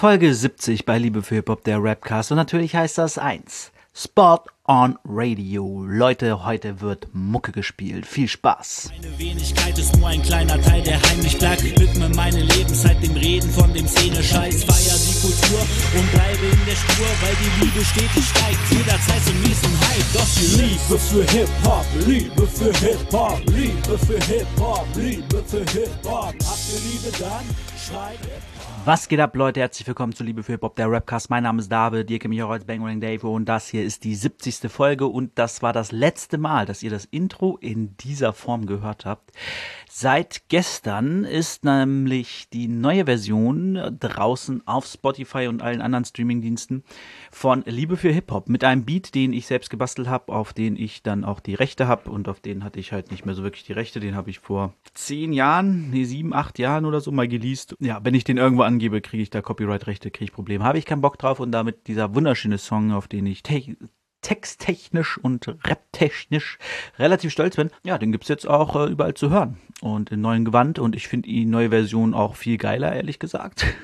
Folge 70 bei Liebe für Hip-Hop, der Rapcast. Und natürlich heißt das eins. Spot on Radio. Leute, heute wird Mucke gespielt. Viel Spaß. Meine Wenigkeit ist nur ein kleiner Teil, der heimlich bleibt. Widme meine Lebenszeit dem Reden von dem Szene-Scheiß. Feier die Kultur und bleibe in der Spur, weil die Liebe stetig steigt. Jederzeit zum nächsten Hype. Doch die Liebe für Hip-Hop, Liebe für Hip-Hop, Liebe für Hip-Hop, Liebe für Hip-Hop. Habt ihr Liebe dann? Schreit Hip-Hop. Was geht ab, Leute? Herzlich willkommen zu Liebe für Hip-Hop, der Rapcast. Mein Name ist David, ihr kennt mich Bang Bang Dave und das hier ist die 70. Folge und das war das letzte Mal, dass ihr das Intro in dieser Form gehört habt. Seit gestern ist nämlich die neue Version draußen auf Spotify und allen anderen Streamingdiensten von Liebe für Hip-Hop mit einem Beat, den ich selbst gebastelt habe, auf den ich dann auch die Rechte habe und auf den hatte ich halt nicht mehr so wirklich die Rechte. Den habe ich vor zehn Jahren, nee, sieben, acht Jahren oder so mal geleast. Ja, wenn ich den irgendwo angebe, kriege ich da Copyright-Rechte, kriege ich Probleme. Habe ich keinen Bock drauf und damit dieser wunderschöne Song, auf den ich texttechnisch und raptechnisch relativ stolz bin, ja, den gibt's jetzt auch äh, überall zu hören und in neuen Gewand und ich finde die neue Version auch viel geiler, ehrlich gesagt.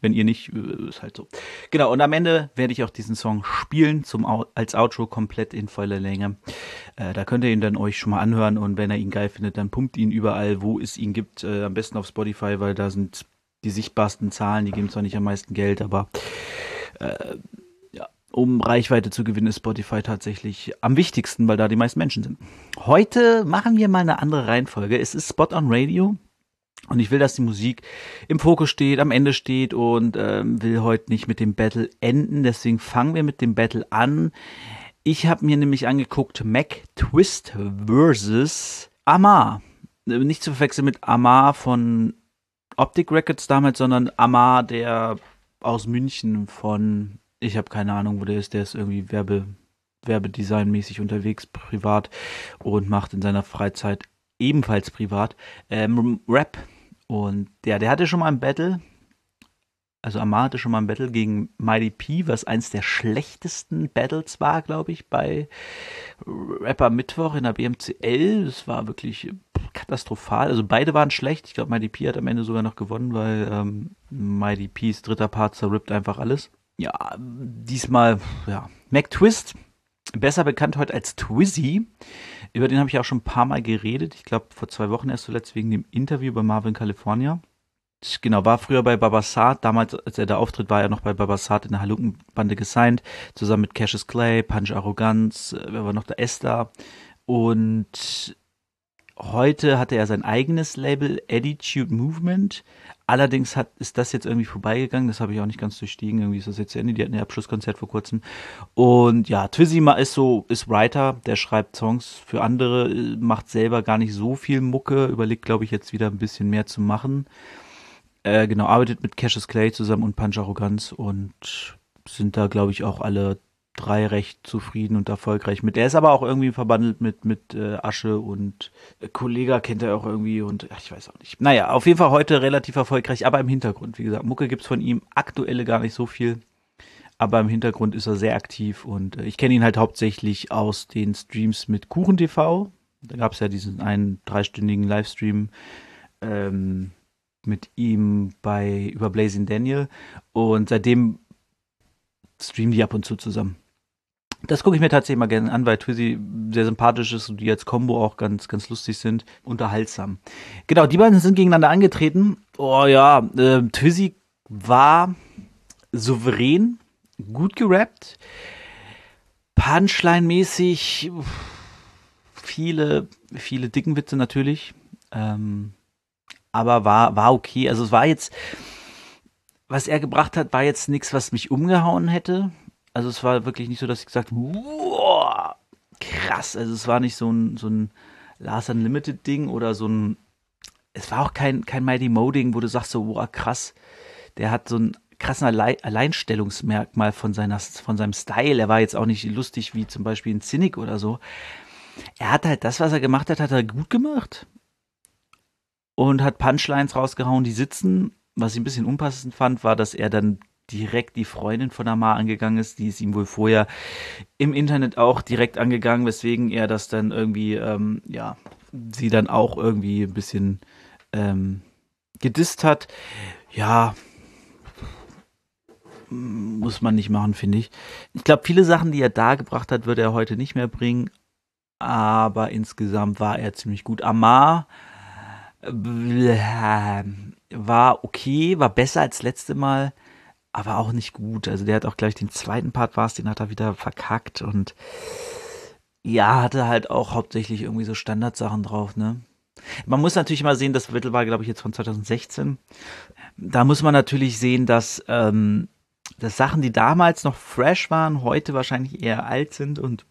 Wenn ihr nicht, äh, ist halt so. Genau, und am Ende werde ich auch diesen Song spielen zum als Outro komplett in voller Länge. Äh, da könnt ihr ihn dann euch schon mal anhören und wenn ihr ihn geil findet, dann pumpt ihn überall, wo es ihn gibt. Äh, am besten auf Spotify, weil da sind die sichtbarsten Zahlen, die geben zwar nicht am meisten Geld, aber äh, um Reichweite zu gewinnen, ist Spotify tatsächlich am wichtigsten, weil da die meisten Menschen sind. Heute machen wir mal eine andere Reihenfolge. Es ist Spot on Radio. Und ich will, dass die Musik im Fokus steht, am Ende steht und ähm, will heute nicht mit dem Battle enden. Deswegen fangen wir mit dem Battle an. Ich habe mir nämlich angeguckt Mac Twist versus Amar. Nicht zu verwechseln mit Amar von Optic Records damals, sondern Amar, der aus München von ich habe keine Ahnung, wo der ist. Der ist irgendwie Werbe, Werbedesignmäßig unterwegs, privat und macht in seiner Freizeit ebenfalls privat ähm, Rap. Und ja, der hatte schon mal ein Battle. Also Amar hatte schon mal ein Battle gegen Mighty P, was eins der schlechtesten Battles war, glaube ich, bei Rapper Mittwoch in der BMCL. Das war wirklich katastrophal. Also beide waren schlecht. Ich glaube, Mighty P hat am Ende sogar noch gewonnen, weil ähm, Mighty P's dritter Part zerrippt einfach alles ja, diesmal, ja, Mac Twist, besser bekannt heute als Twizzy. Über den habe ich auch schon ein paar Mal geredet. Ich glaube, vor zwei Wochen erst zuletzt wegen dem Interview bei Marvin California. Genau, war früher bei Babasat. Damals, als er da auftritt, war er noch bei Babasat in der Halunkenbande gesigned. Zusammen mit Cassius Clay, Punch Arroganz, äh, wer war noch der Esther. Und heute hatte er sein eigenes Label, Attitude Movement. Allerdings hat, ist das jetzt irgendwie vorbeigegangen, das habe ich auch nicht ganz durchstiegen. Irgendwie ist das jetzt zu Ende. Die hatten ja Abschlusskonzert vor kurzem. Und ja, Twizzy ist so, ist Writer, der schreibt Songs für andere, macht selber gar nicht so viel Mucke, überlegt, glaube ich, jetzt wieder ein bisschen mehr zu machen. Äh, genau, arbeitet mit Cassius Clay zusammen und Punch Arroganz und sind da, glaube ich, auch alle drei recht zufrieden und erfolgreich mit. Er ist aber auch irgendwie verbandelt mit, mit äh, Asche und äh, Kollega kennt er auch irgendwie und ach, ich weiß auch nicht. Naja, auf jeden Fall heute relativ erfolgreich, aber im Hintergrund, wie gesagt, Mucke gibt's von ihm aktuelle gar nicht so viel. Aber im Hintergrund ist er sehr aktiv und äh, ich kenne ihn halt hauptsächlich aus den Streams mit Kuchen TV. Da gab's ja diesen einen dreistündigen Livestream ähm, mit ihm bei über Blazing Daniel und seitdem streamen die ab und zu zusammen. Das gucke ich mir tatsächlich mal gerne an, weil Twizzy sehr sympathisch ist und die als Combo auch ganz, ganz lustig sind. Unterhaltsam. Genau, die beiden sind gegeneinander angetreten. Oh ja, äh, Twizzy war souverän, gut gerappt. Punchline-mäßig viele, viele dicken Witze natürlich. Ähm, aber war, war okay. Also es war jetzt, was er gebracht hat, war jetzt nichts, was mich umgehauen hätte. Also es war wirklich nicht so, dass ich gesagt habe, krass. Also es war nicht so ein, so ein Last Unlimited Ding oder so ein, es war auch kein, kein Mighty Mo Ding, wo du sagst so, wow, krass. Der hat so ein krassen Alleinstellungsmerkmal von seiner, von seinem Style. Er war jetzt auch nicht lustig wie zum Beispiel ein Cynic oder so. Er hat halt das, was er gemacht hat, hat er gut gemacht. Und hat Punchlines rausgehauen, die sitzen. Was ich ein bisschen unpassend fand, war, dass er dann direkt die Freundin von Amar angegangen ist. Die ist ihm wohl vorher im Internet auch direkt angegangen, weswegen er das dann irgendwie, ähm, ja, sie dann auch irgendwie ein bisschen ähm, gedisst hat. Ja, muss man nicht machen, finde ich. Ich glaube, viele Sachen, die er da gebracht hat, wird er heute nicht mehr bringen. Aber insgesamt war er ziemlich gut. Amar äh, war okay, war besser als letzte Mal, aber auch nicht gut. Also der hat auch gleich den zweiten Part war es, den hat er wieder verkackt und ja, hatte halt auch hauptsächlich irgendwie so Standardsachen drauf, ne? Man muss natürlich mal sehen, das Battle war, glaube ich, jetzt von 2016. Da muss man natürlich sehen, dass, ähm, dass Sachen, die damals noch fresh waren, heute wahrscheinlich eher alt sind und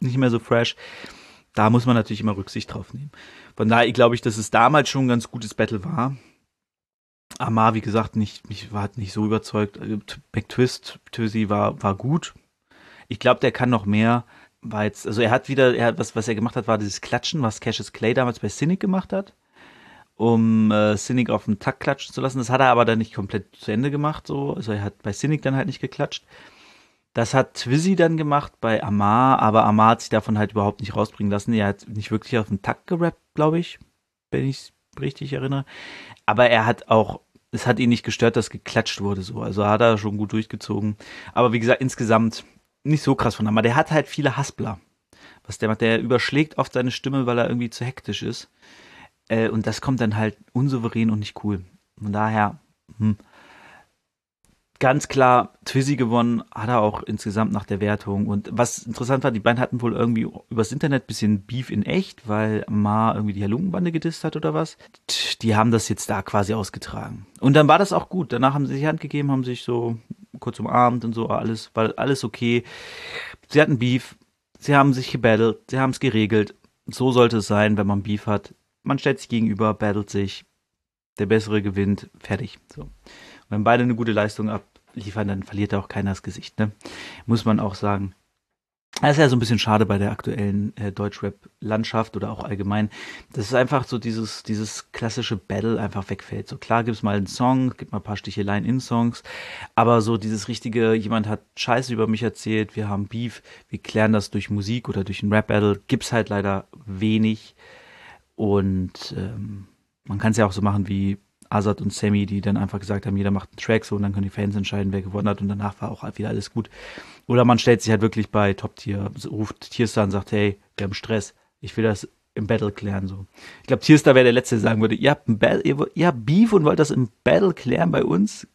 nicht mehr so fresh. Da muss man natürlich immer Rücksicht drauf nehmen. Von daher glaube ich, dass es damals schon ein ganz gutes Battle war. Amar, wie gesagt, nicht, mich war nicht so überzeugt. McTwist, Tüsi war, war gut. Ich glaube, der kann noch mehr war jetzt, also er hat wieder, er hat, was, was er gemacht hat, war dieses Klatschen, was Cassius Clay damals bei Cynic gemacht hat, um äh, Cynic auf den Takt klatschen zu lassen. Das hat er aber dann nicht komplett zu Ende gemacht, so. Also er hat bei Cynic dann halt nicht geklatscht. Das hat Twizzy dann gemacht bei Amar, aber Amar hat sich davon halt überhaupt nicht rausbringen lassen. Er hat nicht wirklich auf den Takt gerappt, glaube ich, wenn ich richtig erinnere. Aber er hat auch, es hat ihn nicht gestört, dass geklatscht wurde, so. Also hat er schon gut durchgezogen. Aber wie gesagt, insgesamt nicht so krass von aber der hat halt viele Haspler. Was der macht, der überschlägt oft seine Stimme, weil er irgendwie zu hektisch ist. Äh, und das kommt dann halt unsouverän und nicht cool. Von daher, hm. Ganz klar, Twizzy gewonnen, hat er auch insgesamt nach der Wertung. Und was interessant war, die beiden hatten wohl irgendwie übers Internet bisschen Beef in echt, weil Ma irgendwie die Halungenbande gedisst hat oder was. Die haben das jetzt da quasi ausgetragen. Und dann war das auch gut. Danach haben sie sich Hand gegeben, haben sich so kurz umarmt und so, alles, war alles okay. Sie hatten Beef, sie haben sich gebattelt, sie haben es geregelt. So sollte es sein, wenn man Beef hat. Man stellt sich gegenüber, battelt sich, der Bessere gewinnt, fertig. So. Wenn beide eine gute Leistung abliefern, dann verliert auch keiner das Gesicht, ne? Muss man auch sagen. Das ist ja so ein bisschen schade bei der aktuellen äh, Deutschrap-Landschaft oder auch allgemein. Das ist einfach so dieses, dieses klassische Battle einfach wegfällt. So klar gibt's mal einen Song, gibt mal ein paar Sticheleien in Songs, aber so dieses richtige, jemand hat Scheiße über mich erzählt, wir haben Beef, wir klären das durch Musik oder durch ein Rap-Battle, gibt's halt leider wenig. Und ähm, man kann es ja auch so machen wie Azad und Sammy, die dann einfach gesagt haben, jeder macht einen Track so und dann können die Fans entscheiden, wer gewonnen hat und danach war auch wieder alles gut. Oder man stellt sich halt wirklich bei Top Tier, ruft Tierstar und sagt, hey, wir haben Stress, ich will das im Battle klären so. Ich glaube, Tierstar wäre der Letzte, der sagen würde, ihr habt, ein Battle, ihr, ihr habt Beef und wollt das im Battle klären bei uns,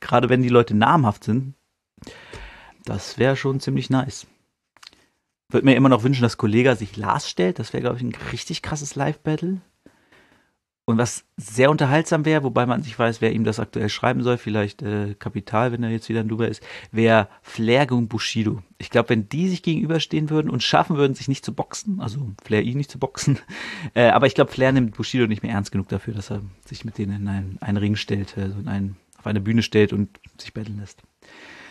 gerade wenn die Leute namhaft sind. Das wäre schon ziemlich nice. Würde mir immer noch wünschen, dass Kollega sich Lars stellt. Das wäre, glaube ich, ein richtig krasses Live-Battle. Und was sehr unterhaltsam wäre, wobei man nicht weiß, wer ihm das aktuell schreiben soll, vielleicht äh, Kapital, wenn er jetzt wieder in Dubai ist, wäre Flair gegen Bushido. Ich glaube, wenn die sich gegenüberstehen würden und schaffen würden, sich nicht zu boxen, also Flair ihn nicht zu boxen, äh, aber ich glaube, Flair nimmt Bushido nicht mehr ernst genug dafür, dass er sich mit denen in einen, einen Ring stellt, äh, so in einen, auf eine Bühne stellt und sich betteln lässt.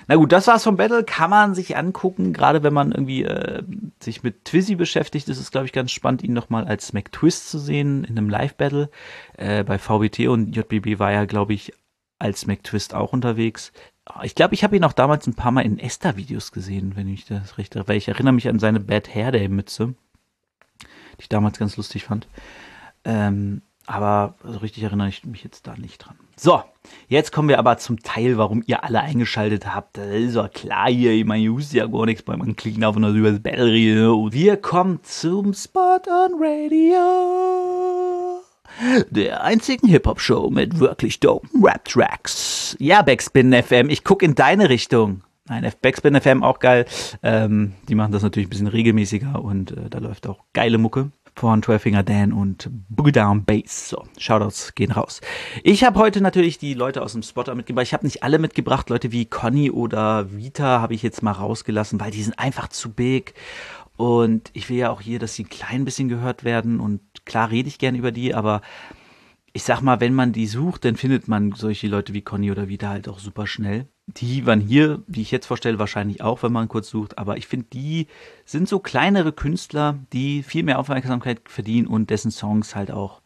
Na gut, das war's vom Battle. Kann man sich angucken, gerade wenn man irgendwie äh, sich mit Twizzy beschäftigt. ist es, glaube ich, ganz spannend, ihn nochmal als McTwist zu sehen in einem Live-Battle. Äh, bei VBT und JBB war er, glaube ich, als McTwist auch unterwegs. Ich glaube, ich habe ihn auch damals ein paar Mal in Esther-Videos gesehen, wenn ich das recht weil ich erinnere mich an seine Bad Hair Day-Mütze, die ich damals ganz lustig fand. Ähm, aber so richtig erinnere ich mich jetzt da nicht dran. So, jetzt kommen wir aber zum Teil, warum ihr alle eingeschaltet habt. Das ist ja klar hier, ich meine, ich ja gar nichts beim Anklicken auf und über das Battery. Und wir kommen zum Spot on Radio. Der einzigen Hip-Hop-Show mit wirklich dopen Rap-Tracks. Ja, Backspin FM, ich guck in deine Richtung. Nein, Backspin FM auch geil. Ähm, die machen das natürlich ein bisschen regelmäßiger und äh, da läuft auch geile Mucke von 12 Finger Dan und Boogie Down Bass. So, Shoutouts gehen raus. Ich habe heute natürlich die Leute aus dem Spotter mitgebracht. Ich habe nicht alle mitgebracht. Leute wie Conny oder Vita habe ich jetzt mal rausgelassen, weil die sind einfach zu big. Und ich will ja auch hier, dass sie ein klein bisschen gehört werden. Und klar rede ich gern über die, aber ich sag mal, wenn man die sucht, dann findet man solche Leute wie Conny oder Vita halt auch super schnell die waren hier, die ich jetzt vorstelle, wahrscheinlich auch, wenn man kurz sucht. Aber ich finde, die sind so kleinere Künstler, die viel mehr Aufmerksamkeit verdienen und dessen Songs halt auch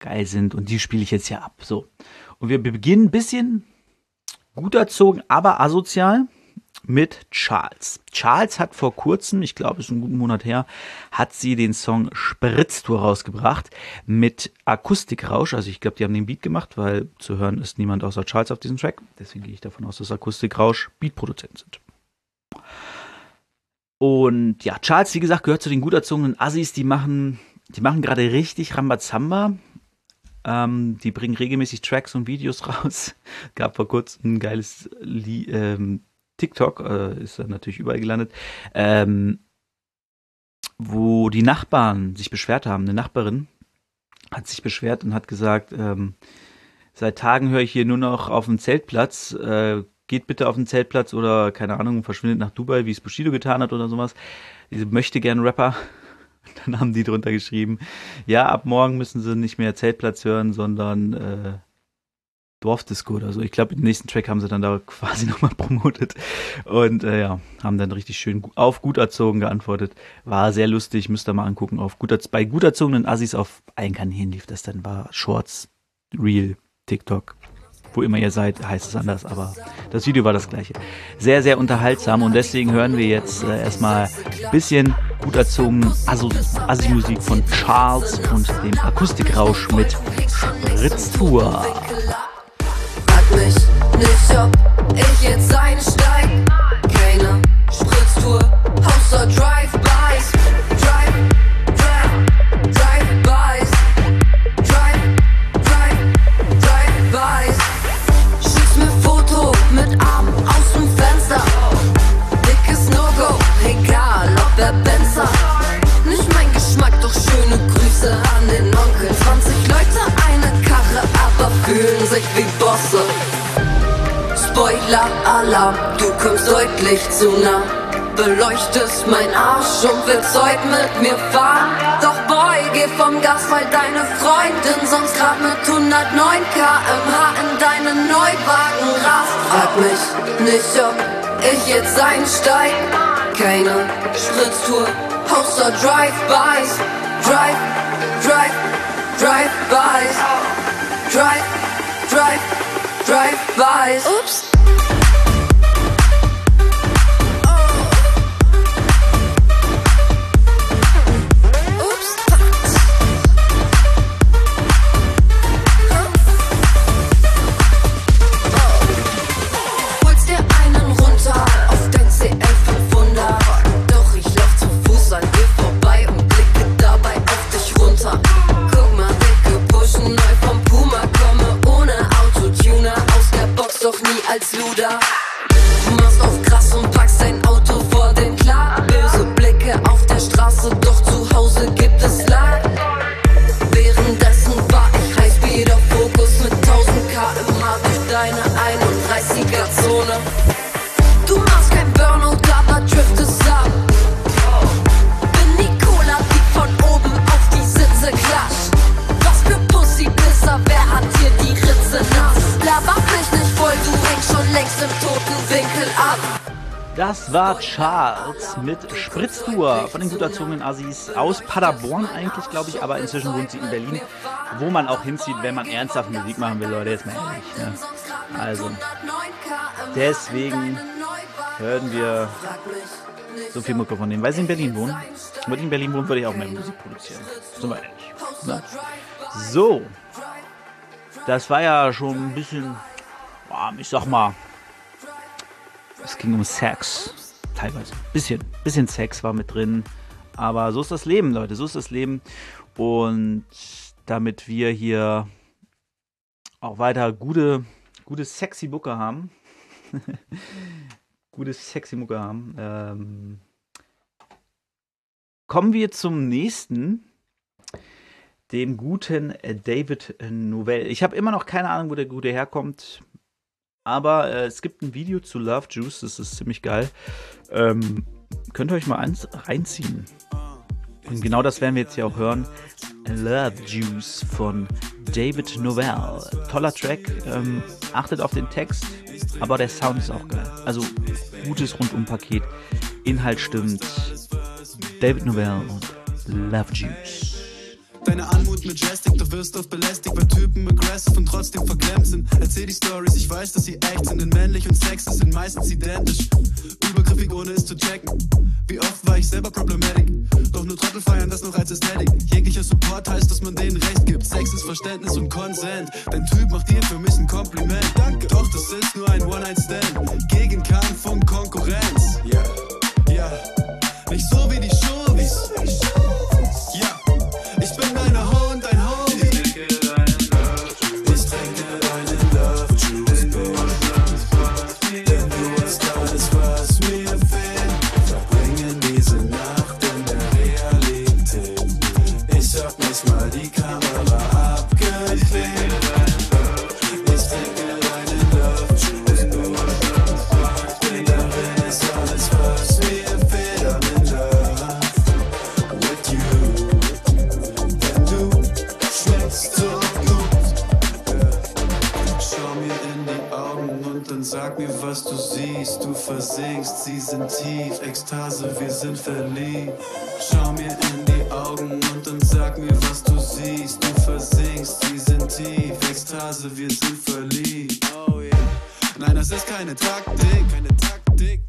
geil sind. Und die spiele ich jetzt hier ab. So. Und wir beginnen ein bisschen gut erzogen, aber asozial. Mit Charles. Charles hat vor kurzem, ich glaube, es ist einen guten Monat her, hat sie den Song Spritztour rausgebracht mit Akustikrausch. Also ich glaube, die haben den Beat gemacht, weil zu hören ist niemand außer Charles auf diesem Track. Deswegen gehe ich davon aus, dass Akustikrausch Beatproduzenten sind. Und ja, Charles, wie gesagt, gehört zu den gut erzogenen Assis, die machen, die machen gerade richtig Rambazamba. Ähm, die bringen regelmäßig Tracks und Videos raus. Gab vor kurzem ein geiles Lied, ähm, TikTok, äh, ist dann natürlich überall gelandet, ähm, wo die Nachbarn sich beschwert haben. Eine Nachbarin hat sich beschwert und hat gesagt, ähm, seit Tagen höre ich hier nur noch auf dem Zeltplatz, äh, geht bitte auf den Zeltplatz oder keine Ahnung, verschwindet nach Dubai, wie es Bushido getan hat oder sowas. Diese möchte gern Rapper. Dann haben die drunter geschrieben, ja, ab morgen müssen sie nicht mehr Zeltplatz hören, sondern äh, Dorfdisco oder so. Ich glaube, den nächsten Track haben sie dann da quasi nochmal promotet. Und äh, ja, haben dann richtig schön auf gut erzogen geantwortet. War sehr lustig, müsst ihr mal angucken. Auf gut, bei gut erzogenen Assis auf allen Kanälen lief das dann, war Shorts, Real, TikTok. Wo immer ihr seid, heißt es anders, aber das Video war das gleiche. Sehr, sehr unterhaltsam und deswegen hören wir jetzt äh, erstmal ein bisschen gut erzogenen Assi-Musik von Charles und dem Akustikrausch mit Spritztour mich nicht, ob ich jetzt einsteig. Keine Spritztour, außer Drive-Bys. Sich wie Bosse. Spoiler-Alarm, du kommst deutlich zu nah. Beleuchtest mein Arsch und willst heute mit mir fahren. Doch boy, geh vom Gas, weil deine Freundin sonst grad mit 109 kmh in deinen Neuwagen rast. Frag mich nicht, ob ich jetzt einsteig. Keine Spritztour, außer Drive-Bys. Drive, Drive, Drive-Bys. Drive, Drive, drive, drive, drive. Oops. Als Luder. War Charles mit Spritztour von den gut erzogenen Assis aus Paderborn eigentlich, glaube ich, aber inzwischen wohnt sie in Berlin, wo man auch hinzieht, wenn man ernsthaft Musik machen will, Leute, jetzt mal ehrlich. Ne? Also, deswegen hören wir so viel Mucke von denen, weil sie in Berlin wohnen. Wenn ich in Berlin wohnen, würde ich auch mehr Musik produzieren. Sind wir ehrlich. Ne? So, das war ja schon ein bisschen, ich sag mal, es ging um Sex. Teilweise. Bisschen, bisschen Sex war mit drin. Aber so ist das Leben, Leute. So ist das Leben. Und damit wir hier auch weiter gute, gute sexy Mucke haben. gute sexy Mucke haben. Ähm, kommen wir zum nächsten. Dem guten David Novell. Ich habe immer noch keine Ahnung, wo der Gute herkommt. Aber äh, es gibt ein Video zu Love Juice, das ist ziemlich geil. Ähm, könnt ihr euch mal eins reinziehen. Und genau das werden wir jetzt hier auch hören. Love Juice von David Novell. Toller Track. Ähm, achtet auf den Text, aber der Sound ist auch geil. Also gutes Rundumpaket. Inhalt stimmt. David Novell und Love Juice. Deine Anmut majestic, du wirst oft belästigt, weil Typen aggressive und trotzdem verklemmt sind. Erzähl die Stories, ich weiß, dass sie echt sind, denn männlich und sexy sind meistens identisch. Übergriffig, ohne es zu checken. Wie oft war ich selber problematic? Doch nur Trottel feiern das noch als Ästhetik. Jeglicher Support heißt, dass man denen Recht gibt. Sex ist Verständnis und Consent. Dein Typ macht dir für mich ein Kompliment. Danke. Doch das ist nur ein One-Night-Stand. Gegen Kampf und Konkurrenz. Ja, yeah. ja. Yeah. Nicht so wie die Showbiz. Du versinkst, sie sind tief. Ekstase, wir sind verliebt. Schau mir in die Augen und dann sag mir, was du siehst. Du versinkst, sie sind tief. Ekstase, wir sind verliebt. Oh yeah. Nein, das ist keine Taktik, keine Taktik.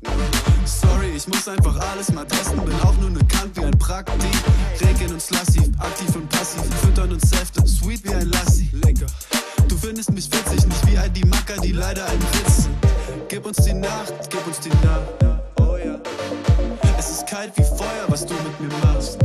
Sorry, ich muss einfach alles mal testen. Bin auch nur ne Kant wie ein Praktik. Regen uns lassiv, aktiv und passiv. Füttern uns Säfte, sweet wie ein Lassi. Lecker. Du findest mich witzig, nicht wie all die Macker, die leider ein Witz sind. Gib uns die Nacht, gib uns die Nacht. Oh ja. Es ist kalt wie Feuer, was du mit mir machst.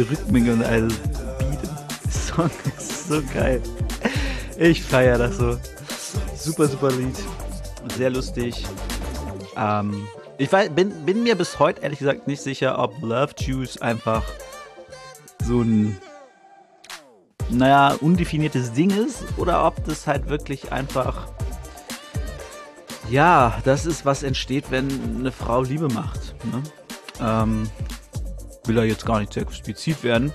Rhythmik und all Beat im Song ist so geil. Ich feiere das so. Super, super Lied. Sehr lustig. Ähm, ich weiß, bin, bin mir bis heute ehrlich gesagt nicht sicher, ob Love Juice einfach so ein, naja, undefiniertes Ding ist oder ob das halt wirklich einfach, ja, das ist, was entsteht, wenn eine Frau Liebe macht. Ne? Ähm, will da jetzt gar nicht zu explizit werden,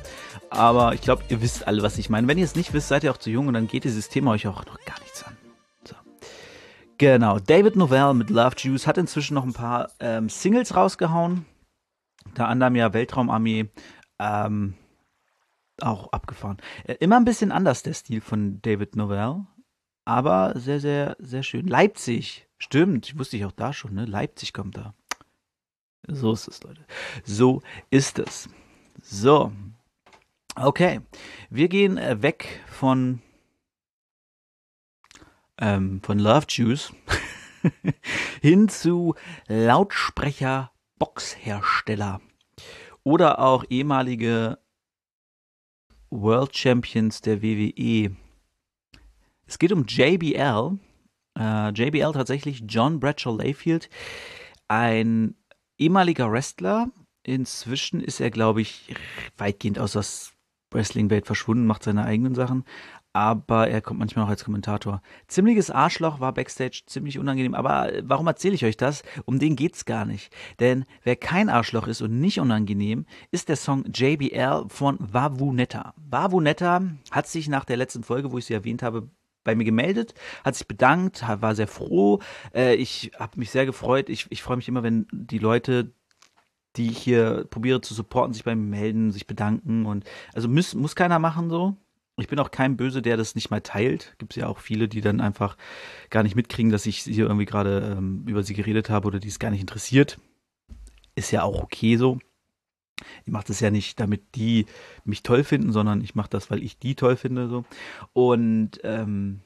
aber ich glaube, ihr wisst alle, was ich meine. Wenn ihr es nicht wisst, seid ihr auch zu jung und dann geht dieses Thema euch auch noch gar nichts an. So. Genau, David Novell mit Love Juice hat inzwischen noch ein paar ähm, Singles rausgehauen. Unter anderem ja Weltraumarmee, ähm, auch abgefahren. Äh, immer ein bisschen anders der Stil von David Novell, aber sehr, sehr, sehr schön. Leipzig, stimmt, wusste ich auch da schon, ne? Leipzig kommt da. So ist es, Leute. So ist es. So. Okay. Wir gehen äh, weg von, ähm, von Love Juice hin zu Lautsprecher Boxhersteller oder auch ehemalige World Champions der WWE. Es geht um JBL. Äh, JBL tatsächlich John Bradshaw Layfield, ein ehemaliger Wrestler. Inzwischen ist er, glaube ich, weitgehend aus der Wrestling-Welt verschwunden, macht seine eigenen Sachen. Aber er kommt manchmal auch als Kommentator. Ziemliches Arschloch war Backstage ziemlich unangenehm. Aber warum erzähle ich euch das? Um den geht's gar nicht. Denn wer kein Arschloch ist und nicht unangenehm, ist der Song JBL von Wavunetta. Wavunetta hat sich nach der letzten Folge, wo ich sie erwähnt habe, bei mir gemeldet, hat sich bedankt, war sehr froh. Äh, ich habe mich sehr gefreut. Ich, ich freue mich immer, wenn die Leute, die ich hier probiere zu supporten, sich bei mir melden, sich bedanken. Und also muss, muss keiner machen so. Ich bin auch kein Böse, der das nicht mal teilt. Gibt es ja auch viele, die dann einfach gar nicht mitkriegen, dass ich hier irgendwie gerade ähm, über sie geredet habe oder die es gar nicht interessiert. Ist ja auch okay so. Ich mache das ja nicht, damit die mich toll finden, sondern ich mache das, weil ich die toll finde. So. Und ähm,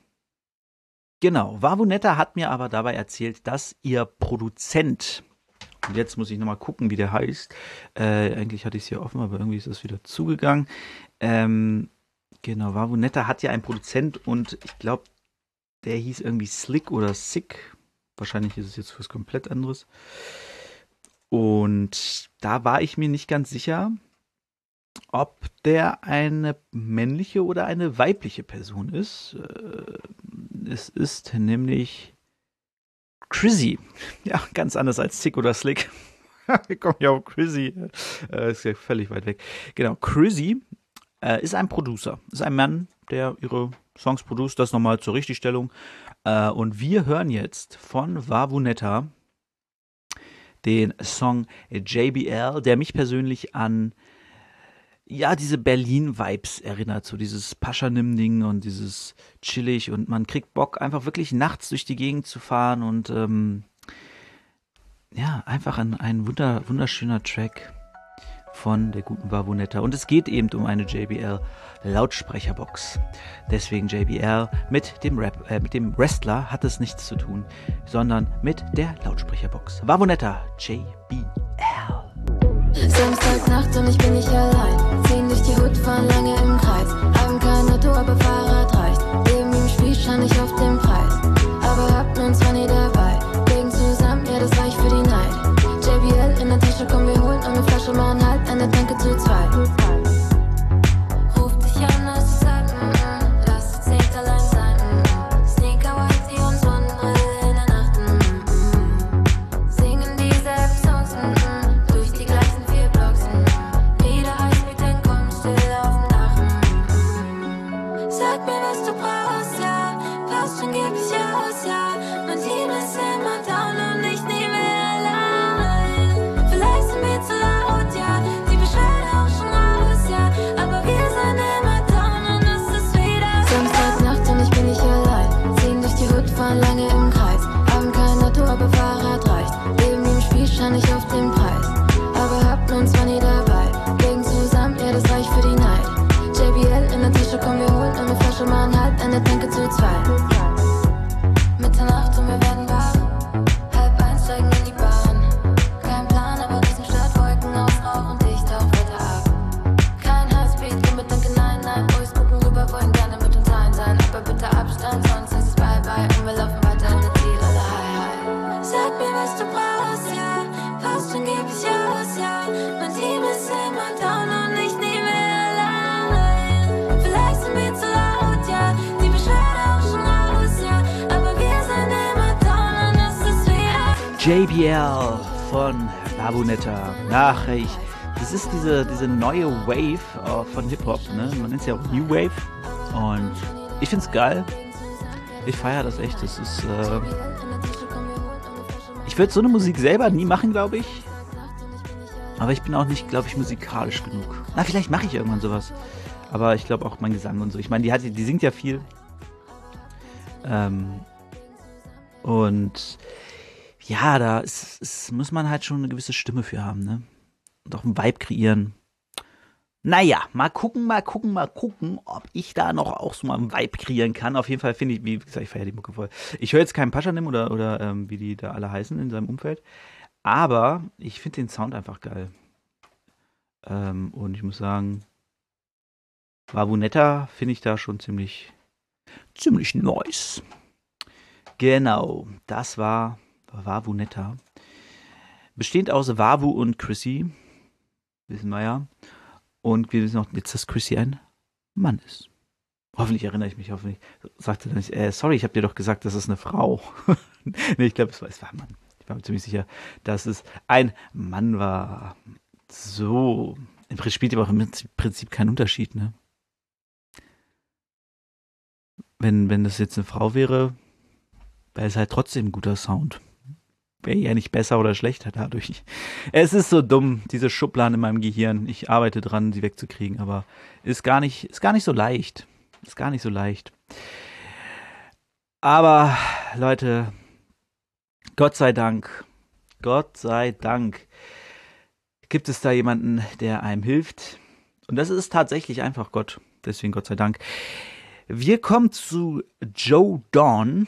genau, Wavunetta hat mir aber dabei erzählt, dass ihr Produzent, und jetzt muss ich nochmal gucken, wie der heißt. Äh, eigentlich hatte ich es hier offen, aber irgendwie ist es wieder zugegangen. Ähm, genau, Wavunetta hat ja einen Produzent und ich glaube, der hieß irgendwie Slick oder Sick. Wahrscheinlich ist es jetzt was komplett anderes. Und da war ich mir nicht ganz sicher, ob der eine männliche oder eine weibliche Person ist. Äh, Es ist nämlich Chrissy. Ja, ganz anders als Zick oder Slick. Wir kommen ja auf Chrissy. Äh, ist ja völlig weit weg. Genau, Chrissy äh, ist ein Producer. Ist ein Mann, der ihre Songs produziert. Das nochmal zur Richtigstellung. Und wir hören jetzt von Vavunetta den Song JBL, der mich persönlich an ja, diese Berlin-Vibes erinnert, so dieses Paschanim-Ding und dieses chillig und man kriegt Bock, einfach wirklich nachts durch die Gegend zu fahren und ähm, ja, einfach ein, ein wunder, wunderschöner Track von der guten Vavonetta. Und es geht eben um eine JBL Lautsprecherbox. Deswegen JBL mit dem Rap, äh, mit dem Wrestler hat es nichts zu tun, sondern mit der Lautsprecherbox. Vavonetta JBL. Samstagnacht und ich bin nicht allein. Ziehen durch die Hut, fahren lange im Kreis. Haben kein Auto, aber Fahrrad reicht. Leben im Spiel, stand ich auf den Preis. Aber hab nun zwar nie dabei. JBL von Babunetta. Ach, ich, das ist diese, diese neue Wave äh, von Hip-Hop, ne? Man nennt es ja auch New Wave. Und ich find's geil. Ich feiere das echt. Das ist, äh, ich würde so eine Musik selber nie machen, glaube ich. Aber ich bin auch nicht, glaube ich, musikalisch genug. Na, vielleicht mache ich irgendwann sowas. Aber ich glaube auch mein Gesang und so. Ich meine, die, die singt ja viel. Ähm, und ja, da ist, ist, muss man halt schon eine gewisse Stimme für haben, ne? Und auch einen Vibe kreieren. Naja, mal gucken, mal gucken, mal gucken, ob ich da noch auch so mal einen Vibe kreieren kann. Auf jeden Fall finde ich, wie gesagt, ich feiere die Mucke voll. Ich höre jetzt keinen Paschanim oder, oder ähm, wie die da alle heißen in seinem Umfeld. Aber ich finde den Sound einfach geil. Ähm, und ich muss sagen, Vavunetta finde ich da schon ziemlich, ziemlich nice. Genau, das war Vavunetta. Bestehend aus Vavu und Chrissy, wissen wir ja. Und wir wissen auch jetzt, dass Chrissy ein Mann ist. Hoffentlich erinnere ich mich, hoffentlich sagte er nicht, äh, sorry, ich habe dir doch gesagt, das ist eine Frau. nee, ich glaube, es war, es war ein Mann. Ich war mir ziemlich sicher, dass es ein Mann war. So, im Prinzip spielt aber auch im Prinzip keinen Unterschied, ne? Wenn, wenn das jetzt eine Frau wäre, wäre es halt trotzdem ein guter Sound. Wäre ja nicht besser oder schlechter dadurch. Es ist so dumm, diese Schubladen in meinem Gehirn. Ich arbeite dran, sie wegzukriegen, aber ist gar nicht, ist gar nicht so leicht. Ist gar nicht so leicht. Aber, Leute, Gott sei Dank, Gott sei Dank gibt es da jemanden, der einem hilft. Und das ist tatsächlich einfach Gott. Deswegen Gott sei Dank. Wir kommen zu Joe Don.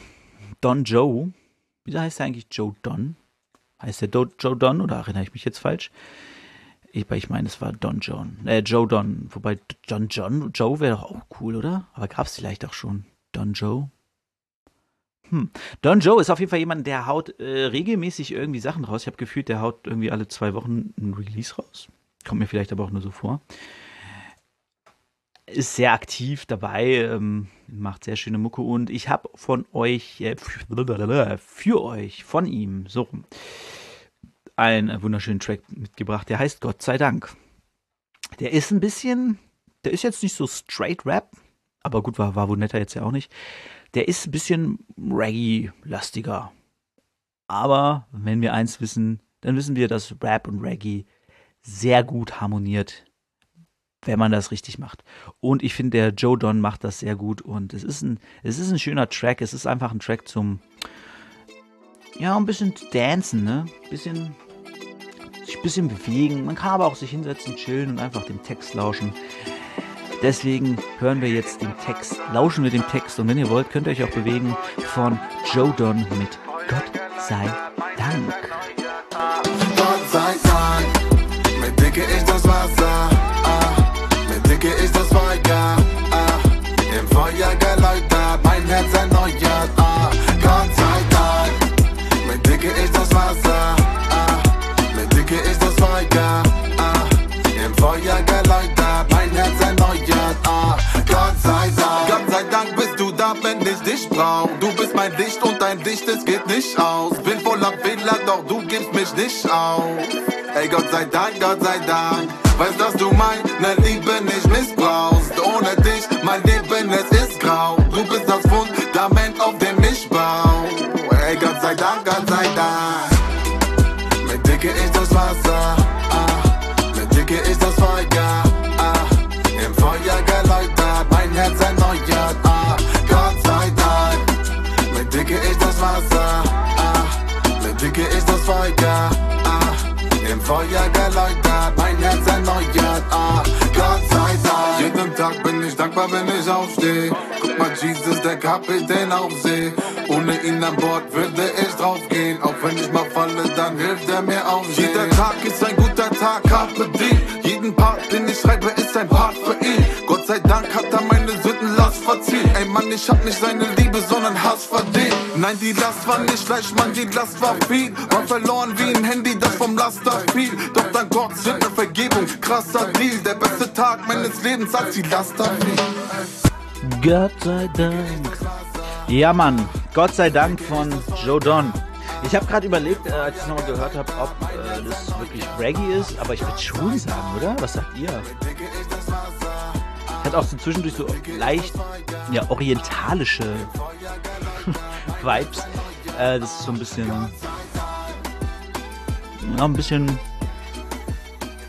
Don Joe. Wieso heißt er eigentlich Joe Don? Heißt der Do Joe Don oder erinnere ich mich jetzt falsch? Ich, ich meine, es war Don John. Äh, Joe Don. Wobei John John, Joe wäre doch auch cool, oder? Aber gab es vielleicht auch schon. Don Joe? Hm. Don Joe ist auf jeden Fall jemand, der haut äh, regelmäßig irgendwie Sachen raus. Ich habe gefühlt, der haut irgendwie alle zwei Wochen ein Release raus. Kommt mir vielleicht aber auch nur so vor. Ist sehr aktiv dabei, ähm, macht sehr schöne Mucke und ich habe von euch, äh, für euch, von ihm, so rum, einen wunderschönen Track mitgebracht, der heißt Gott sei Dank. Der ist ein bisschen, der ist jetzt nicht so straight Rap, aber gut, war, war Wunetta jetzt ja auch nicht. Der ist ein bisschen Reggae-lastiger. Aber wenn wir eins wissen, dann wissen wir, dass Rap und Reggae sehr gut harmoniert, wenn man das richtig macht. Und ich finde, der Joe Don macht das sehr gut und es ist ein, es ist ein schöner Track. Es ist einfach ein Track zum, ja, ein bisschen dancen, ne? Bisschen, sich ein bisschen bewegen. Man kann aber auch sich hinsetzen, chillen und einfach dem Text lauschen. Deswegen hören wir jetzt den Text, lauschen wir dem Text und wenn ihr wollt, könnt ihr euch auch bewegen von Joe Don mit Gott sei Dank. Dicke ist das Feuer, ah, im Feuer geläutert, mein Herz erneuert, ah, Gott sei Dank, mit Dicke ist das Wasser, ah, mit Dicke ist das Feuer, ah, im Feuer geläutert, mein Herz erneuert, ah, Gott sei Dank, Gott sei Dank bist du da, wenn ich dich brauch, du bist mein Licht und dein Licht, es geht nicht aus, bin voller Fehler, doch du gibst mich nicht auf. Ey, Gott sei Dank, Gott sei Dank. Weißt, dass du meine Liebe nicht missbrauchst. Ohne dich, mein Leben, es ist grau. Du bist das Fundament, auf dem ich bau. Ey, Gott sei Dank, Gott sei Dank. Mit Dicke ist das Wasser. Ah, mit Dicke ist das Feuer. Ah, im Feuer geläutert, mein Herz erneuert. Ah, Gott sei Dank. Mit Dicke ist das Wasser. Ah, mit Dicke ist das Feuer. Ah, im Feuer geläutert, dankbar, wenn ich aufstehe. Guck mal, Jesus, der Kapitän auf See. Ohne ihn an Bord würde ich draufgehen. Auch wenn ich mal falle, dann hilft er mir auf. Jeder Tag ist ein guter Tag, Carpe Diem. Mann, ich hab nicht seine Liebe, sondern Hass verdient. Nein, die Last war nicht leicht, Mann, die Last war viel. War verloren wie ein Handy, das vom Laster fiel. Doch dank Gott sind eine Vergebung, krasser Deal. Der beste Tag meines Lebens, als die Laster fiel. Gott sei Dank. Ja, Mann. Gott sei Dank von Joe Don. Ich habe gerade überlegt, äh, als ich nochmal gehört habe, ob äh, das wirklich Reggae ist, aber ich würde schon sagen, oder? Was sagt ihr? Hat auch so zwischendurch so leicht ja, orientalische Vibes. Äh, das ist so ein bisschen. Ja, ein bisschen.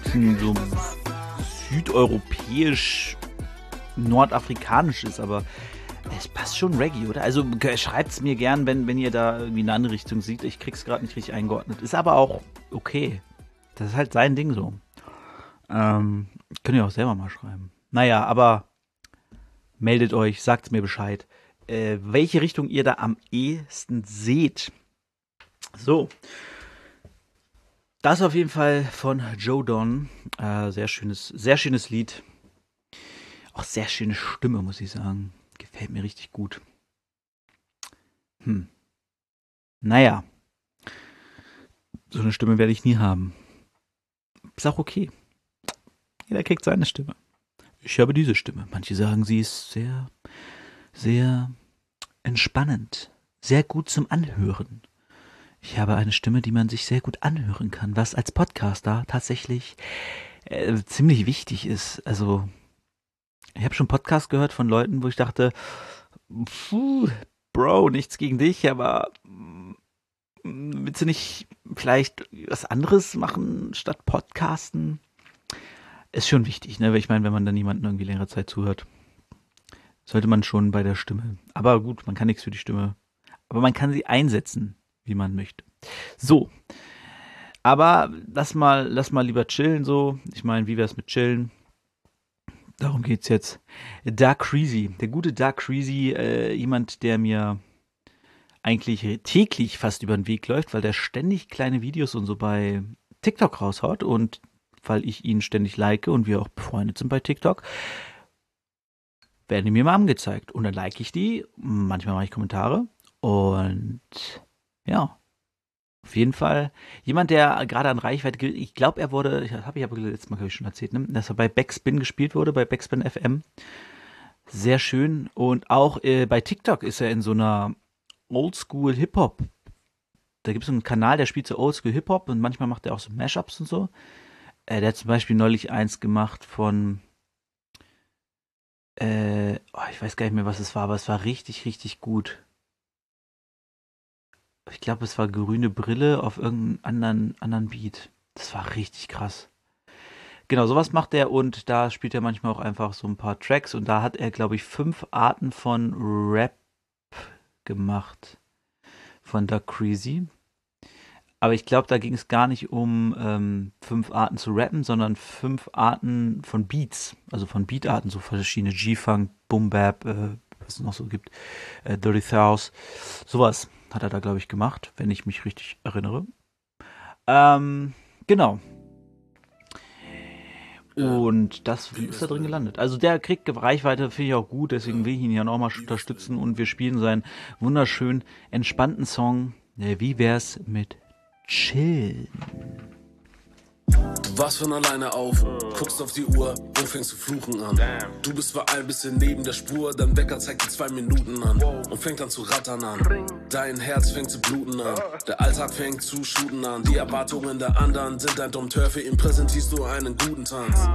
bisschen so südeuropäisch, nordafrikanisch ist, aber es passt schon Reggae, oder? Also schreibt es mir gern, wenn, wenn ihr da irgendwie eine andere Richtung seht. Ich krieg's gerade nicht richtig eingeordnet. Ist aber auch okay. Das ist halt sein Ding so. Ähm, könnt ihr auch selber mal schreiben. Naja, aber meldet euch, sagt mir Bescheid, äh, welche Richtung ihr da am ehesten seht. So. Das auf jeden Fall von Joe Don. Äh, sehr schönes, sehr schönes Lied. Auch sehr schöne Stimme, muss ich sagen. Gefällt mir richtig gut. Hm. Naja. So eine Stimme werde ich nie haben. Ist auch okay. Jeder kriegt seine Stimme. Ich habe diese Stimme. Manche sagen, sie ist sehr, sehr entspannend. Sehr gut zum Anhören. Ich habe eine Stimme, die man sich sehr gut anhören kann, was als Podcaster tatsächlich äh, ziemlich wichtig ist. Also ich habe schon Podcasts gehört von Leuten, wo ich dachte, puh, Bro, nichts gegen dich, aber mm, willst du nicht vielleicht was anderes machen statt Podcasten? Ist schon wichtig, ne? Weil ich meine, wenn man dann jemanden irgendwie längere Zeit zuhört, sollte man schon bei der Stimme. Aber gut, man kann nichts für die Stimme. Aber man kann sie einsetzen, wie man möchte. So. Aber lass mal, lass mal lieber chillen so. Ich meine, wie wär's mit chillen? Darum geht's jetzt. Dark Creasy. Der gute Dark Creasy, äh, jemand, der mir eigentlich täglich fast über den Weg läuft, weil der ständig kleine Videos und so bei TikTok raushaut und weil ich ihn ständig like und wir auch befreundet sind bei TikTok, werden die mir mal angezeigt. Und dann like ich die, manchmal mache ich Kommentare und ja, Auf jeden Fall. Jemand, der gerade an Reichweite ich glaube, er wurde, ich habe ich aber letztes Mal, ich, schon erzählt, ne? dass er bei Backspin gespielt wurde, bei Backspin FM. Sehr schön. Und auch äh, bei TikTok ist er in so einer Oldschool Hip-Hop. Da gibt es einen Kanal, der spielt so Oldschool Hip-Hop und manchmal macht er auch so Mashups und so. Äh, der hat zum Beispiel neulich eins gemacht von, äh, oh, ich weiß gar nicht mehr, was es war, aber es war richtig, richtig gut. Ich glaube, es war grüne Brille auf irgendeinem anderen, anderen Beat. Das war richtig krass. Genau, sowas macht er und da spielt er manchmal auch einfach so ein paar Tracks und da hat er, glaube ich, fünf Arten von Rap gemacht von Doug Creasy. Aber ich glaube, da ging es gar nicht um ähm, fünf Arten zu rappen, sondern fünf Arten von Beats, also von Beatarten, so verschiedene G-Funk, Boom Bap, äh, was es noch so gibt, äh, Dirty South, sowas hat er da, glaube ich, gemacht, wenn ich mich richtig erinnere. Ähm, genau. Und das ist da drin gelandet. Also der kriegt Reichweite, finde ich auch gut, deswegen will ich ihn ja nochmal unterstützen und wir spielen seinen wunderschönen, entspannten Song. Äh, Wie wär's mit Chill? Du wachst von alleine auf, guckst auf die Uhr und fängst zu fluchen an. Du bist zwar ein bisschen neben der Spur, dein Wecker zeigt dir zwei Minuten an und fängt an zu rattern an. Dein Herz fängt zu bluten an, der Alltag fängt zu shooten an. Die Erwartungen der anderen sind dein Dompteur, für ihn präsentierst du einen guten Tanz.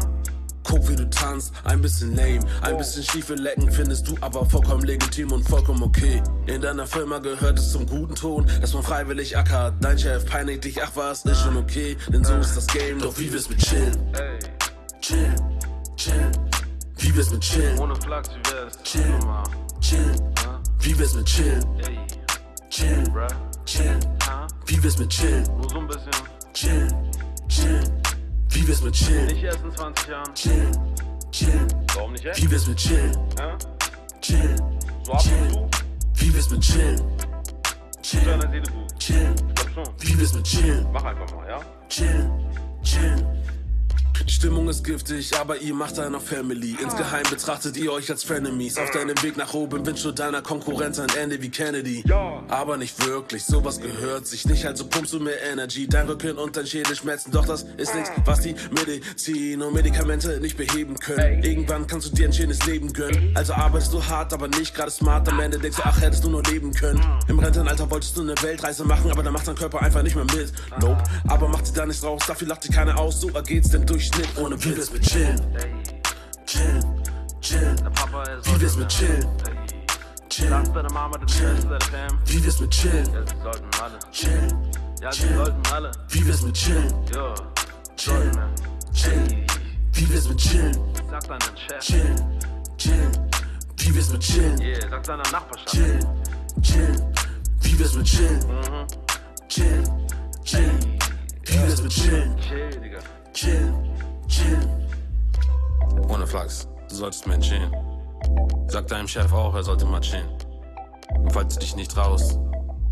Guck, wie du tanzt, ein bisschen lame, ein bisschen Stiefel lecken findest du aber vollkommen legitim und vollkommen okay. In deiner Firma gehört es zum guten Ton, dass man freiwillig ackert. Dein Chef peinigt dich, ach was, ist schon okay, denn so ist das Game. Doch wie wir's mit chillen? Chillen, chillen. Wie wir's mit chillen? Ohne Flachs, wie wär's? Chillen, Nummer. chillen. Wie wir's mit chillen? Ey, Chillen, bruh. chillen. Ha? Wie wir's mit chillen? Nur so Wie wir's mit chillen? Nicht erst in 20 Jahren. Chillen, chillen. Warum nicht jetzt? Wie wir's mit chillen? Ja? Chillen, So ab und zu. wie wir's mit chillen? Chillen, chillen. Ich glaub schon. Wie wir's mit chillen? Mach einfach mal, ja? Chillen, chillen. Die Stimmung ist giftig, aber ihr macht einer Family. Insgeheim betrachtet ihr euch als Frenemies. Auf deinem Weg nach oben wünscht du deiner Konkurrenz ein Ende wie Kennedy. Aber nicht wirklich, sowas gehört sich nicht, also pumpst du mehr Energy. Dein Rücken und dein Schädel schmerzen, doch das ist nichts, was die Medizin und Medikamente nicht beheben können. Irgendwann kannst du dir ein schönes Leben gönnen. Also arbeitest du hart, aber nicht gerade smart. Am Ende denkst du, ach, hättest du nur leben können. Im Rentenalter wolltest du eine Weltreise machen, aber dann macht dein Körper einfach nicht mehr mit. Nope, aber macht sie da nichts raus, dafür lacht dir keiner aus. So ergeht's dem Durchschnitt ohne Wie wir's mit chillen, chillen, chillen. Wie wir's mit chillen, chillen. Fam. Wie wir's mit chillen, chillen. Alle. Wie wir's mit chillen, chillen, chillen. Wie wir's mit chillen, chillen, chillen. Wie wir's mit chillen, sag deiner Nachbarschaft. chillen, chillen. Wie wir's mit chillen, Mhm. chillen, chillen. Wie wir's mit chillen, Chill, Digga. chillen, chillen. Ohne Flachs, du solltest mehr chillen. Sag deinem Chef auch, er sollte mal chillen. Und falls du dich nicht traust,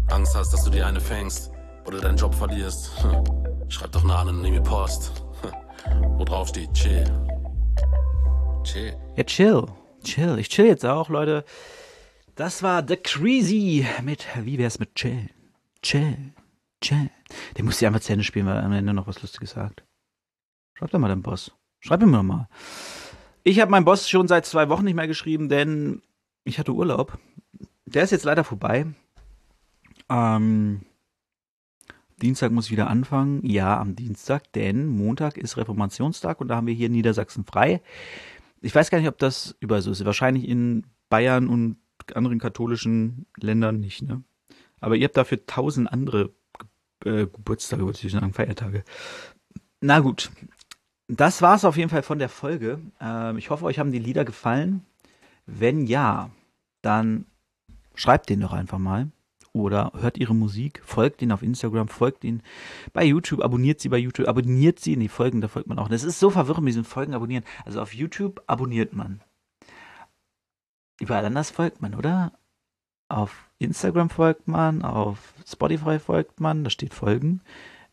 Angst hast, dass du dir eine fängst oder deinen Job verlierst, schreib doch eine anonyme Post, wo drauf steht chill. Chill. Ja, chill. Chill. Ich chill jetzt auch, Leute. Das war The Crazy mit Wie wär's mit Chill? Chill. Chill. Den musst du einfach zu Ende spielen, weil er am Ende noch was Lustiges sagt. Schreib doch mal deinen Boss. Schreib ihm doch mal. Ich habe meinen Boss schon seit zwei Wochen nicht mehr geschrieben, denn ich hatte Urlaub. Der ist jetzt leider vorbei. Ähm, Dienstag muss ich wieder anfangen. Ja, am Dienstag, denn Montag ist Reformationstag und da haben wir hier in Niedersachsen frei. Ich weiß gar nicht, ob das überall so ist. Wahrscheinlich in Bayern und anderen katholischen Ländern nicht, ne? Aber ihr habt dafür tausend andere äh, Geburtstage, wollte ich sagen, Feiertage. Na gut. Das war's auf jeden Fall von der Folge. Ähm, ich hoffe, euch haben die Lieder gefallen. Wenn ja, dann schreibt den doch einfach mal. Oder hört ihre Musik, folgt ihnen auf Instagram, folgt ihnen bei YouTube, abonniert sie bei YouTube, abonniert sie in die Folgen, da folgt man auch. Das ist so verwirrend mit diesen Folgen abonnieren. Also auf YouTube abonniert man. Überall anders folgt man, oder? Auf Instagram folgt man, auf Spotify folgt man, da steht Folgen.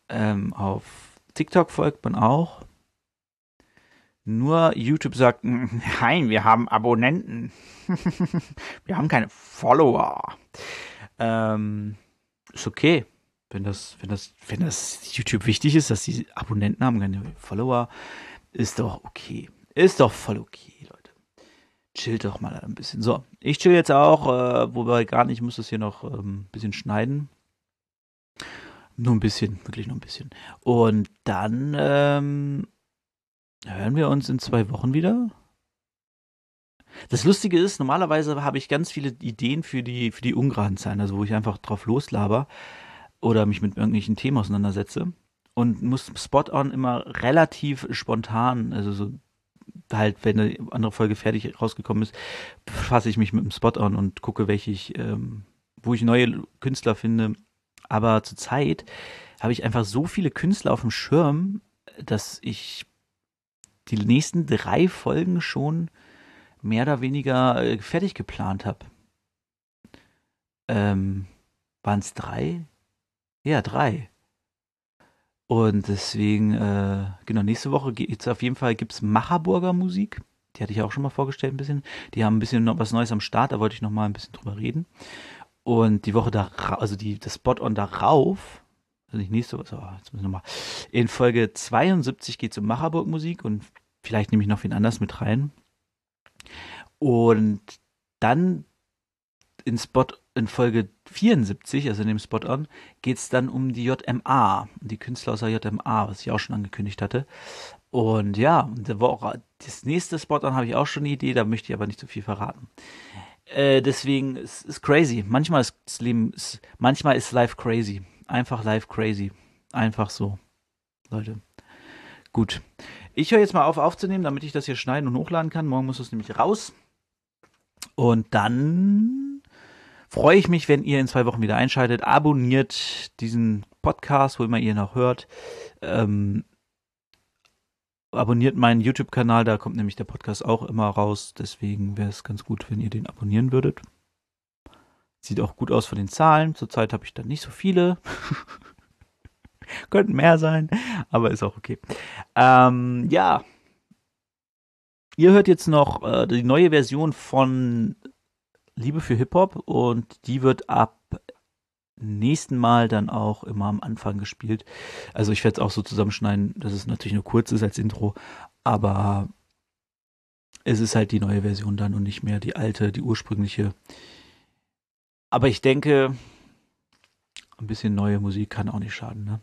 Ähm, auf TikTok folgt man auch. Nur YouTube sagt, "Mm, nein, wir haben Abonnenten. wir haben keine Follower. Ähm, ist okay. Wenn das, wenn das, wenn das YouTube wichtig ist, dass sie Abonnenten haben, keine Follower, ist doch okay. Ist doch voll okay, Leute. Chillt doch mal ein bisschen. So, ich chill jetzt auch, äh, wobei gar nicht, ich muss das hier noch ähm, ein bisschen schneiden. Nur ein bisschen, wirklich nur ein bisschen. Und dann ähm, hören wir uns in zwei Wochen wieder. Das Lustige ist, normalerweise habe ich ganz viele Ideen für die, für die ungeraden Zahlen, also wo ich einfach drauf loslaber oder mich mit irgendwelchen Themen auseinandersetze und muss Spot-on immer relativ spontan, also so halt, wenn eine andere Folge fertig rausgekommen ist, fasse ich mich mit dem Spot-on und gucke, welche ich, ähm, wo ich neue Künstler finde. Aber zurzeit habe ich einfach so viele Künstler auf dem Schirm, dass ich die nächsten drei Folgen schon mehr oder weniger äh, fertig geplant habe. Ähm, Waren es drei? Ja, drei. Und deswegen, äh, genau, nächste Woche geht's auf jeden Fall, gibt's Macherburger Musik. Die hatte ich auch schon mal vorgestellt ein bisschen. Die haben ein bisschen noch was Neues am Start, da wollte ich noch mal ein bisschen drüber reden. Und die Woche da, also die, das Spot-on darauf, nicht nächste Woche, so, jetzt müssen wir mal. In Folge 72 geht's um Macherburg Musik und vielleicht nehme ich noch wen anders mit rein. Und dann in Spot in Folge 74, also in dem Spot-on, geht es dann um die JMA, die Künstler aus der JMA, was ich auch schon angekündigt hatte. Und ja, das nächste Spot-on habe ich auch schon eine Idee, da möchte ich aber nicht zu viel verraten. Äh, deswegen es ist crazy. Manchmal ist das Leben, ist, manchmal ist life crazy. Einfach life crazy. Einfach so. Leute. Gut. Ich höre jetzt mal auf aufzunehmen, damit ich das hier schneiden und hochladen kann. Morgen muss es nämlich raus. Und dann freue ich mich, wenn ihr in zwei Wochen wieder einschaltet. Abonniert diesen Podcast, wo immer ihr noch hört. Ähm, abonniert meinen YouTube-Kanal, da kommt nämlich der Podcast auch immer raus. Deswegen wäre es ganz gut, wenn ihr den abonnieren würdet. Sieht auch gut aus von den Zahlen. Zurzeit habe ich da nicht so viele. Könnten mehr sein, aber ist auch okay. Ähm, ja. Ihr hört jetzt noch äh, die neue Version von Liebe für Hip-Hop und die wird ab nächsten Mal dann auch immer am Anfang gespielt. Also ich werde es auch so zusammenschneiden, dass es natürlich nur kurz ist als Intro, aber es ist halt die neue Version dann und nicht mehr die alte, die ursprüngliche. Aber ich denke, ein bisschen neue Musik kann auch nicht schaden, ne?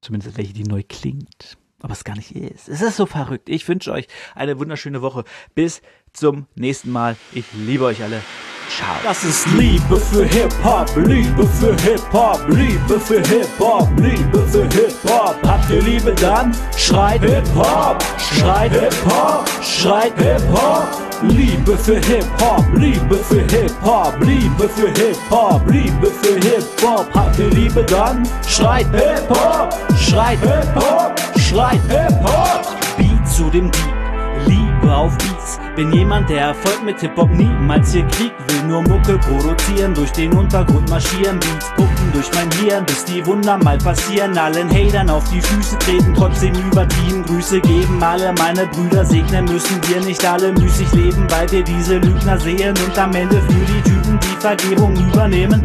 Zumindest welche, die neu klingt. Aber es gar nicht ist. Es ist so verrückt. Ich wünsche euch eine wunderschöne Woche. Bis zum nächsten Mal. Ich liebe euch alle. Ciao. Das ist Liebe für Hip-Hop, Liebe für Hip-Hop, Liebe für Hip-Hop, Liebe für Hip-Hop. Habt ihr Liebe dann? Schreit Hip-Hop, schreit Hip-Hop, schreit Hip-Hop. Liebe für Hip-Hop, Liebe für Hip-Hop, Liebe für Hip-Hop, Liebe für Hip-Hop. Habt ihr Liebe dann? Schreit Hip-Hop, schreit Hip-Hop, schreit Hip-Hop. Beat zu dem Beat. Liebe auf Beats. Bin jemand, der Erfolg mit Hip-Hop niemals hier Krieg will. Nur Mucke produzieren, durch den Untergrund marschieren. Beats pumpen durch mein Hirn, bis die Wunder mal passieren. Allen Hatern auf die Füße treten, trotzdem übertrieben. Grüße geben alle meine Brüder segnen. Müssen wir nicht alle müßig leben, weil wir diese Lügner sehen. Und am Ende für die Typen die Vergebung übernehmen.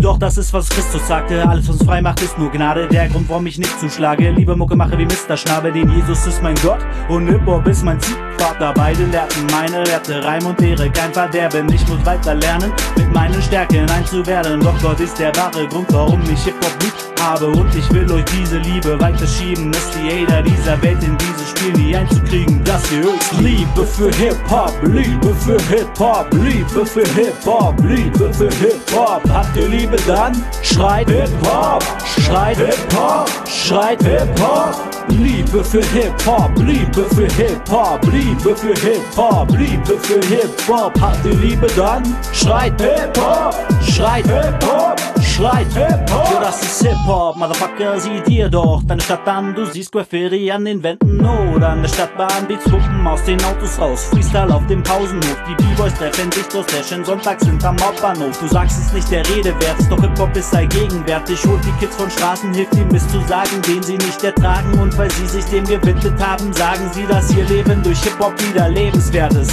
Doch das ist, was Christus sagte. Alles, was uns frei macht, ist nur Gnade. Der Grund, warum ich nicht zuschlage. Lieber Mucke mache wie Mr. Schnabel, denn Jesus ist mein Gott und Hip-Hop ist mein Ziehvater. Beide lehrten meine Werte, Reim und Ehre, kein Verderben. Ich muss weiter lernen, mit meinen Stärken einzuwerden. Doch Gott ist der wahre Grund, warum ich Hip-Hop lieb habe. Und ich will euch diese Liebe weiterschieben, dass die Hater dieser Welt in dieses Spiel nie einzukriegen. Das hier ist Liebe für Hip-Hop, Liebe für Hip-Hop, Liebe für Hip-Hop, Liebe für Hip-Hop. Habt ihr Liebe dann? Schreit Hip-Hop, schreit Hip-Hop, schreit Hip-Hop. Liebe für Hip-Hop, Liebe für Hip-Hop, Liebe für Hip-Hop, Liebe für Hip-Hop. Habt ihr Liebe dann? Schreit Hip-Hop, schreit Hip-Hop, schreit Hip-Hop. Ja, das ist Hip-Hop, Motherfucker, sieh dir doch deine Stadt an. Du siehst Graffiti an den Wänden oder an der Stadtbahn. Beats hupen aus den Autos raus, Freestyle auf dem Pausenhof. Die B-Boys treffen sich durch Session sonntags hinterm Hauptbahnhof. Du sagst es nicht der Rede wert, doch Hip-Hop ist allgegenwärtig. Holt die Kids von Straßen, hilft ihnen bis zu sagen, den sie nicht ertragen. Und weil sie sich dem gewidmet haben, sagen sie, dass ihr Leben durch Hip-Hop wieder lebenswert ist.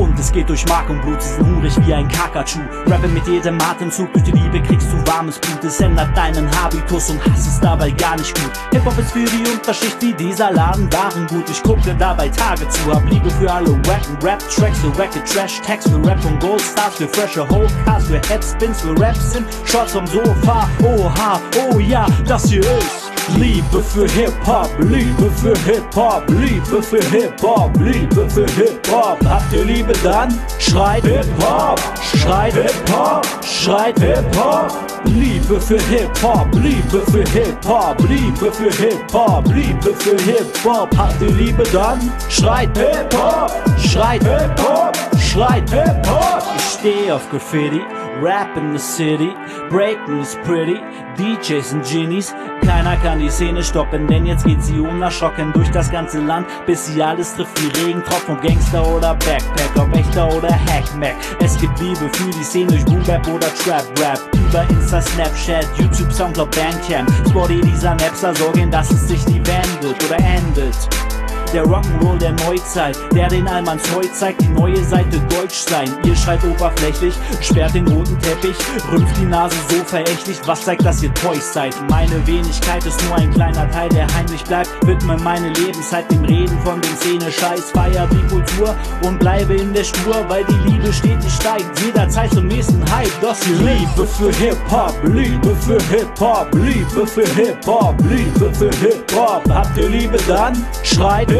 Und es geht durch Mark und Blut, sie sind hungrig wie ein Kakachu. Rappe mit jedem Atemzug, durch die Liebe kriegst du warmes Blut. Es ändert deinen Habitus und Hass ist dabei gar nicht gut. Hip-Hop ist für die Unterschicht wie dieser Laden waren gut. Ich gucke dabei Tage zu, hab Liebe für alle wacken Rap-Tracks, für wacke Trash-Tags, für Rap und Goldstars, für freshe Whole-Cars, für Headspins, für Raps sind Shots vom Sofa. Oha, oh ja, das hier ist Liebe für Hip-Hop, Liebe für Hip-Hop, Liebe für Hip-Hop, Liebe für Hip-Hop. Habt ihr Liebe dann? Schreit Hip-Hop, schreit Hip-Hop, schreit Hip-Hop. Liebe für Hip-Hop, Liebe für Hip-Hop, Liebe für Hip-Hop, Liebe für Hip-Hop. Habt ihr Liebe dann? Schreit Hip-Hop, schreit Hip-Hop, schreit Hip-Hop. Ich stehe auf Graffiti. Rap in the city, breaking is pretty, DJs und Genies, keiner kann die Szene stoppen, denn jetzt geht sie unerschrocken durch das ganze Land, bis sie alles trifft wie Regentropfen, ob Gangster oder Backpack, ob echter oder Hackmack. Es gibt Liebe für die Szene durch Boom Bap oder Trap Rap, über Insta, Snapchat, YouTube, Soundcloud, Bandcamp, Spotty dieser Napster sorgen, dass es sich nie wendet oder endet. Der Rock'n'Roll der Neuzeit, der den Allmanns Heu zeigt, die neue Seite Deutsch sein. Ihr schreit oberflächlich, sperrt den roten Teppich, rümpft die Nase so verächtlich, was zeigt, dass ihr Toys seid. Meine Wenigkeit ist nur ein kleiner Teil, der heimlich bleibt. Widme meine Lebenszeit dem Reden von dem Szene-Scheiß, feier die Kultur und bleibe in der Spur, weil die Liebe stetig steigt. Jederzeit zum nächsten Hype, das hier Liebe für Hip-Hop, Liebe für Hip-Hop, Liebe für Hip-Hop, Liebe für Hip-Hop. Habt ihr Liebe dann? Schreit